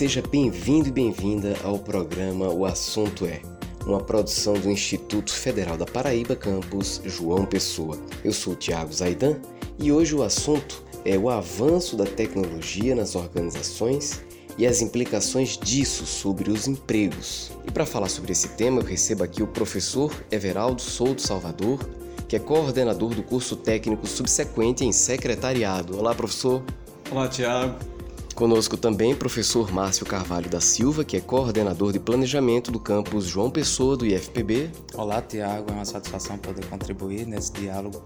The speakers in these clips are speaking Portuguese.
Seja bem-vindo e bem-vinda ao programa O Assunto É, uma produção do Instituto Federal da Paraíba, campus João Pessoa. Eu sou o Tiago Zaidan e hoje o assunto é o avanço da tecnologia nas organizações e as implicações disso sobre os empregos. E para falar sobre esse tema, eu recebo aqui o professor Everaldo Souto Salvador, que é coordenador do curso técnico subsequente em secretariado. Olá, professor. Olá, Tiago. Conosco também professor Márcio Carvalho da Silva, que é coordenador de planejamento do campus João Pessoa do IFPB. Olá, Tiago. É uma satisfação poder contribuir nesse diálogo.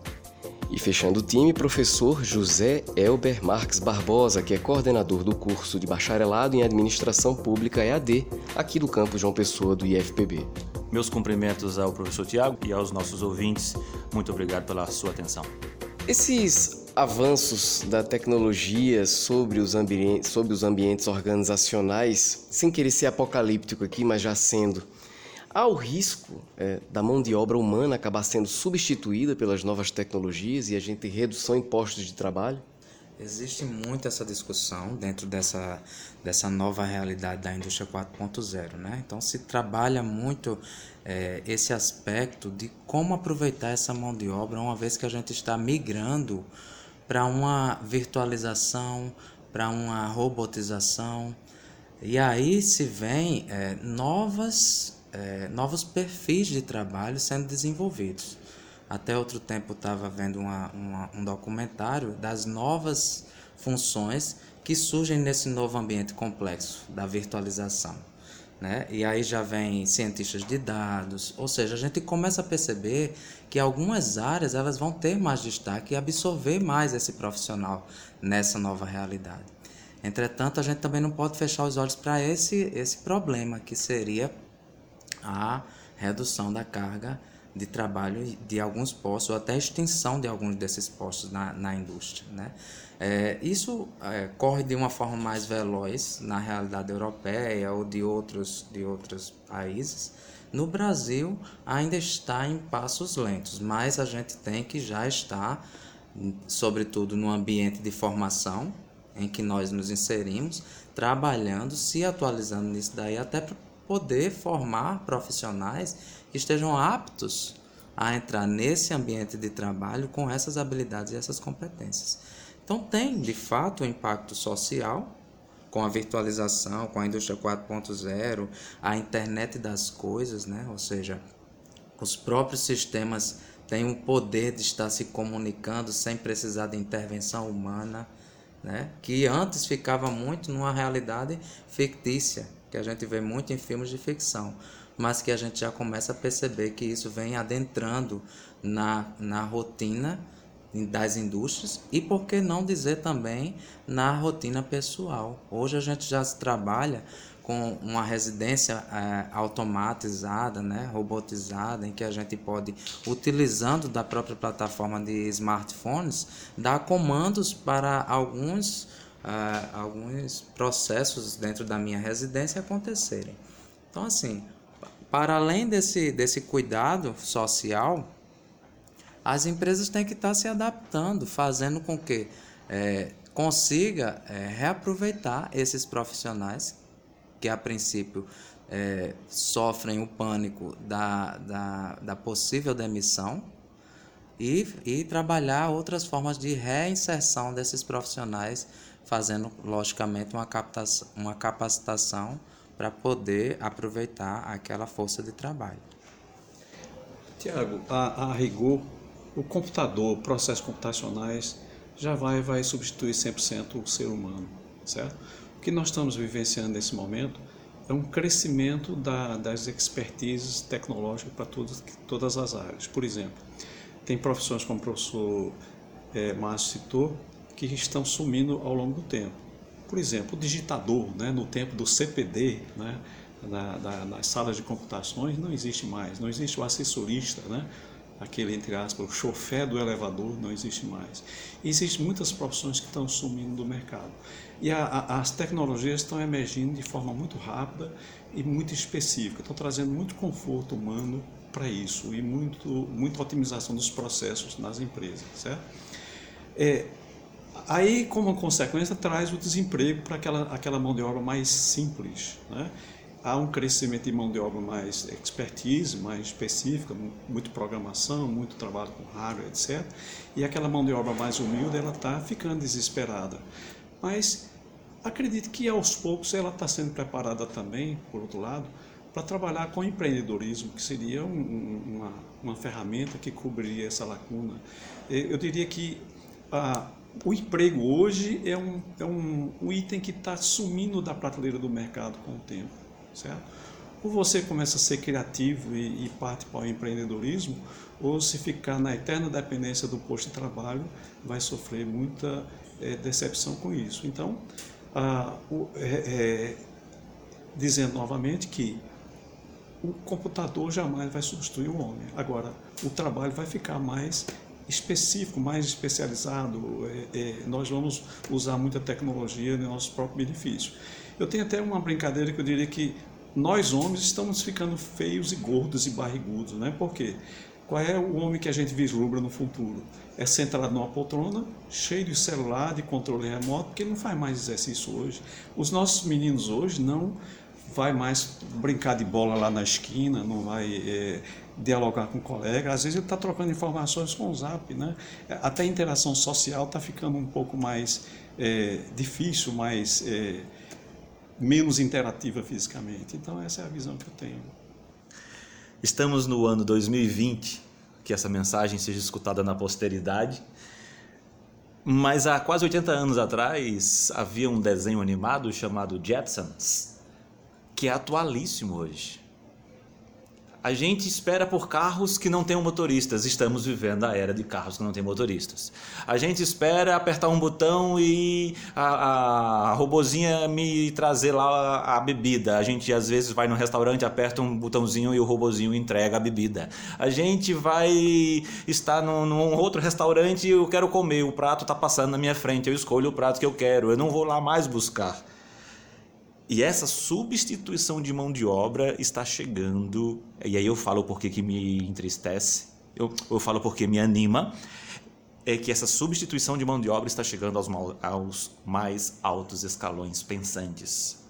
E fechando o time, professor José Elber Marques Barbosa, que é coordenador do curso de bacharelado em Administração Pública EAD, aqui do campus João Pessoa do IFPB. Meus cumprimentos ao professor Tiago e aos nossos ouvintes. Muito obrigado pela sua atenção. Esses avanços da tecnologia sobre os, ambientes, sobre os ambientes organizacionais, sem querer ser apocalíptico aqui, mas já sendo, há o risco é, da mão de obra humana acabar sendo substituída pelas novas tecnologias e a gente ter redução em postos de trabalho? Existe muito essa discussão dentro dessa, dessa nova realidade da indústria 4.0, né? Então se trabalha muito é, esse aspecto de como aproveitar essa mão de obra uma vez que a gente está migrando para uma virtualização, para uma robotização e aí se vem é, novas, é, novos perfis de trabalho sendo desenvolvidos. Até outro tempo estava vendo uma, uma, um documentário das novas funções que surgem nesse novo ambiente complexo da virtualização. Né? E aí já vem cientistas de dados, ou seja, a gente começa a perceber que algumas áreas elas vão ter mais destaque e absorver mais esse profissional nessa nova realidade. Entretanto, a gente também não pode fechar os olhos para esse, esse problema, que seria a redução da carga de trabalho de alguns postos, ou até extensão de alguns desses postos na, na indústria. Né? É, isso é, corre de uma forma mais veloz na realidade europeia ou de outros, de outros países. No Brasil, ainda está em passos lentos, mas a gente tem que já estar, sobretudo no ambiente de formação em que nós nos inserimos, trabalhando, se atualizando nisso daí, até para poder formar profissionais estejam aptos a entrar nesse ambiente de trabalho com essas habilidades e essas competências. Então tem, de fato, um impacto social com a virtualização, com a indústria 4.0, a internet das coisas, né? Ou seja, os próprios sistemas têm o poder de estar se comunicando sem precisar de intervenção humana, né? Que antes ficava muito numa realidade fictícia, que a gente vê muito em filmes de ficção, mas que a gente já começa a perceber que isso vem adentrando na, na rotina das indústrias e por que não dizer também na rotina pessoal. Hoje a gente já se trabalha com uma residência é, automatizada, né, robotizada, em que a gente pode, utilizando da própria plataforma de smartphones, dar comandos para alguns uh, alguns processos dentro da minha residência acontecerem. Então, assim, para além desse, desse cuidado social, as empresas têm que estar se adaptando, fazendo com que é, consiga é, reaproveitar esses profissionais que a princípio é, sofrem o pânico da, da, da possível demissão e, e trabalhar outras formas de reinserção desses profissionais fazendo logicamente uma captação, uma capacitação para poder aproveitar aquela força de trabalho. Tiago, a, a rigor, o computador, processos computacionais já vai vai substituir 100% o ser humano, certo? O que nós estamos vivenciando nesse momento é um crescimento da, das expertises tecnológicas para todas, todas as áreas. Por exemplo, tem profissões como o professor é, Márcio citou, que estão sumindo ao longo do tempo. Por exemplo, o digitador, né, no tempo do CPD, né, na, na, nas salas de computações, não existe mais. Não existe o assessorista, né, aquele, entre aspas, o chofé do elevador, não existe mais. Existem muitas profissões que estão sumindo do mercado. E a, a, as tecnologias estão emergindo de forma muito rápida e muito específica, estão trazendo muito conforto humano para isso e muito, muita otimização dos processos nas empresas, certo? É, Aí, como consequência, traz o desemprego para aquela, aquela mão de obra mais simples. Né? Há um crescimento de mão de obra mais expertise, mais específica, muito programação, muito trabalho com hardware, etc. E aquela mão de obra mais humilde, ela está ficando desesperada. Mas acredito que aos poucos ela está sendo preparada também, por outro lado, para trabalhar com empreendedorismo, que seria um, uma, uma ferramenta que cobriria essa lacuna. Eu diria que a, o emprego hoje é um, é um, um item que está sumindo da prateleira do mercado com o tempo, certo? Ou você começa a ser criativo e, e parte para o empreendedorismo, ou se ficar na eterna dependência do posto de trabalho, vai sofrer muita é, decepção com isso. Então, ah, o, é, é, dizendo novamente que o computador jamais vai substituir o homem. Agora, o trabalho vai ficar mais específico, mais especializado. É, é, nós vamos usar muita tecnologia no nosso próprio benefício. Eu tenho até uma brincadeira que eu diria que nós homens estamos ficando feios e gordos e barrigudos, né? Por quê? Qual é o homem que a gente vislumbra no futuro? É sentado numa poltrona, cheio de celular, de controle remoto, porque ele não faz mais exercício hoje. Os nossos meninos hoje não vai mais brincar de bola lá na esquina, não vai é, dialogar com o colega. Às vezes ele está trocando informações com o Zap, né? Até a interação social está ficando um pouco mais é, difícil, mais é, menos interativa fisicamente. Então essa é a visão que eu tenho. Estamos no ano 2020, que essa mensagem seja escutada na posteridade. Mas há quase 80 anos atrás havia um desenho animado chamado Jetsons, que é atualíssimo hoje. A gente espera por carros que não tenham motoristas. Estamos vivendo a era de carros que não têm motoristas. A gente espera apertar um botão e a, a, robozinha me trazer lá a, a bebida. A gente às vezes vai no restaurante, aperta um botãozinho e o robozinho entrega a bebida. A gente vai estar num, num outro restaurante e eu quero comer. O prato está passando na minha frente. Eu escolho o prato que eu quero. Eu não vou lá mais buscar. E essa substituição de mão de obra está chegando, e aí eu falo porque que me entristece, eu, eu falo porque me anima, é que essa substituição de mão de obra está chegando aos, aos mais altos escalões pensantes.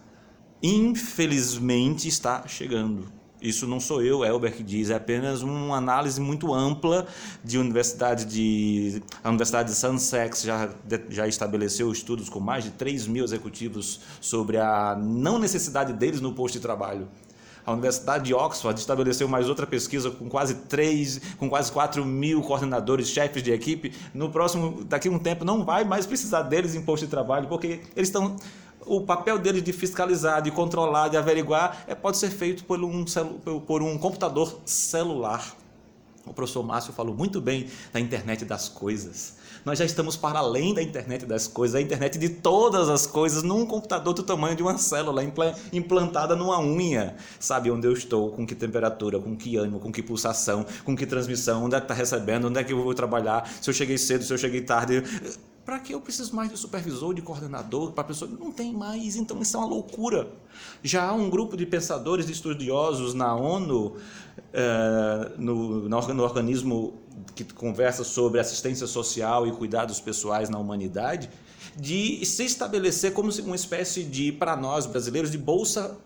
Infelizmente está chegando. Isso não sou eu, Elber, que diz, é apenas uma análise muito ampla de universidade de... A Universidade de Sussex já, já estabeleceu estudos com mais de 3 mil executivos sobre a não necessidade deles no posto de trabalho. A Universidade de Oxford estabeleceu mais outra pesquisa com quase 3, com quase 4 mil coordenadores, chefes de equipe. No próximo, daqui a um tempo, não vai mais precisar deles em posto de trabalho, porque eles estão o papel deles de fiscalizar, de controlar, de averiguar, é, pode ser feito por um, por um computador celular. O professor Márcio falou muito bem da internet das coisas. Nós já estamos para além da internet das coisas, a internet de todas as coisas, num computador do tamanho de uma célula, implantada numa unha. Sabe onde eu estou, com que temperatura, com que ânimo, com que pulsação, com que transmissão, onde é que está recebendo, onde é que eu vou trabalhar, se eu cheguei cedo, se eu cheguei tarde. Para que eu preciso mais de supervisor, de coordenador, para pessoa? Não tem mais, então isso é uma loucura. Já há um grupo de pensadores, de estudiosos na ONU, eh, no, no, organismo que conversa sobre assistência social e cuidados pessoais na humanidade, de se estabelecer como uma espécie de, para nós brasileiros, de bolsa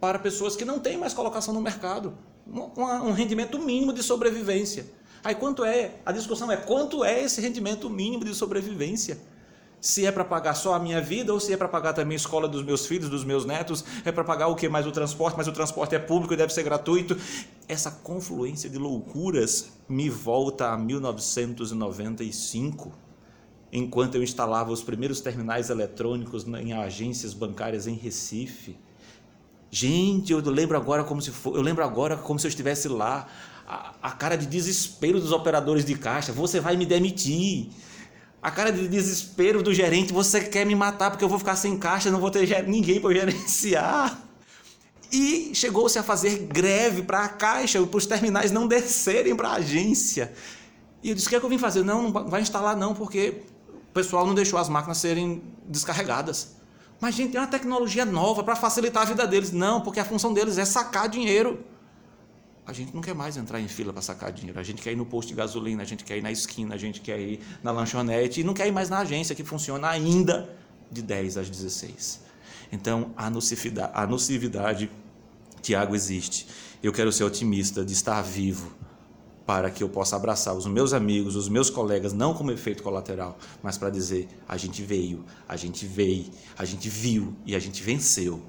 para pessoas que não têm mais colocação no mercado. um, um rendimento mínimo de sobrevivência. Aí quanto é? A discussão é quanto é esse rendimento mínimo de sobrevivência? Se é para pagar só a minha vida ou se é para pagar também a escola dos meus filhos, dos meus netos, é para pagar o que mais o transporte, mas o transporte é público e deve ser gratuito. Essa confluência de loucuras me volta a 1995, enquanto eu instalava os primeiros terminais eletrônicos em agências bancárias em Recife. Gente, eu lembro agora como se for, eu lembro agora como se eu estivesse lá a, cara de desespero dos operadores de caixa, você vai me demitir. A cara de desespero do gerente, você quer me matar porque eu vou ficar sem caixa, não vou ter ninguém para gerenciar. E chegou-se a fazer greve para a caixa, para os terminais não descerem para a agência. E eu disse: o que é que eu vim fazer? Não, não vai instalar não, porque o pessoal não deixou as máquinas serem descarregadas. Mas, gente, tem uma tecnologia nova para facilitar a vida deles. Não, porque a função deles é sacar dinheiro. A gente não quer mais entrar em fila para sacar dinheiro. A gente quer ir no posto de gasolina, a gente quer ir na esquina, a gente quer ir na lanchonete e não quer ir mais na agência que funciona ainda de 10 às 16. Então, a nocividade, a nocividade Tiago, existe. Eu quero ser otimista de estar vivo para que eu possa abraçar os meus amigos, os meus colegas, não como efeito colateral, mas para dizer: a gente veio, a gente veio, a gente viu e a gente venceu.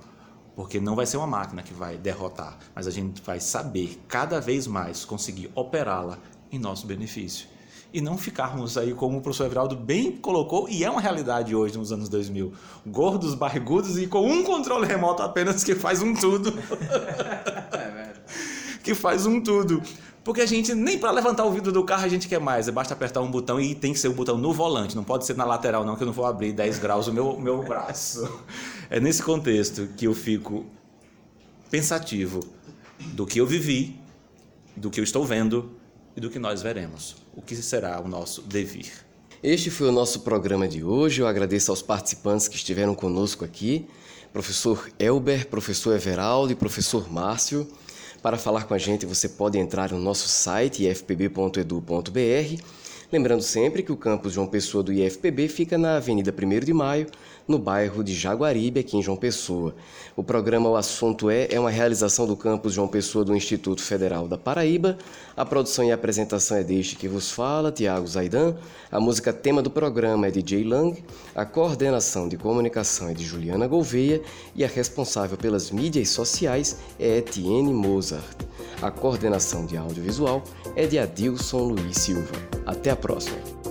Porque não vai ser uma máquina que vai derrotar, mas a gente vai saber cada vez mais conseguir operá-la em nosso benefício. E não ficarmos aí, como o professor Everaldo bem colocou, e é uma realidade hoje nos anos 2000, gordos, barrigudos e com um controle remoto apenas que faz um tudo. É que faz um tudo. Porque a gente, nem para levantar o vidro do carro a gente quer mais. Basta apertar um botão e tem que ser o botão no volante. Não pode ser na lateral, não, que eu não vou abrir 10 graus o meu, meu braço. É nesse contexto que eu fico pensativo do que eu vivi, do que eu estou vendo e do que nós veremos. O que será o nosso devir. Este foi o nosso programa de hoje. Eu agradeço aos participantes que estiveram conosco aqui, professor Elber, professor Everaldo e professor Márcio. Para falar com a gente, você pode entrar no nosso site ifpb.edu.br. Lembrando sempre que o campus João Pessoa do IFPB fica na Avenida 1 de Maio, no bairro de Jaguaribe, aqui em João Pessoa. O programa O Assunto É é uma realização do campus João Pessoa do Instituto Federal da Paraíba. A produção e apresentação é deste que vos fala, Tiago Zaidan. A música tema do programa é de Jay Lang. A coordenação de comunicação é de Juliana Gouveia e a responsável pelas mídias sociais é Etienne Mozart. A coordenação de audiovisual é de Adilson Luiz Silva. Até a próxima!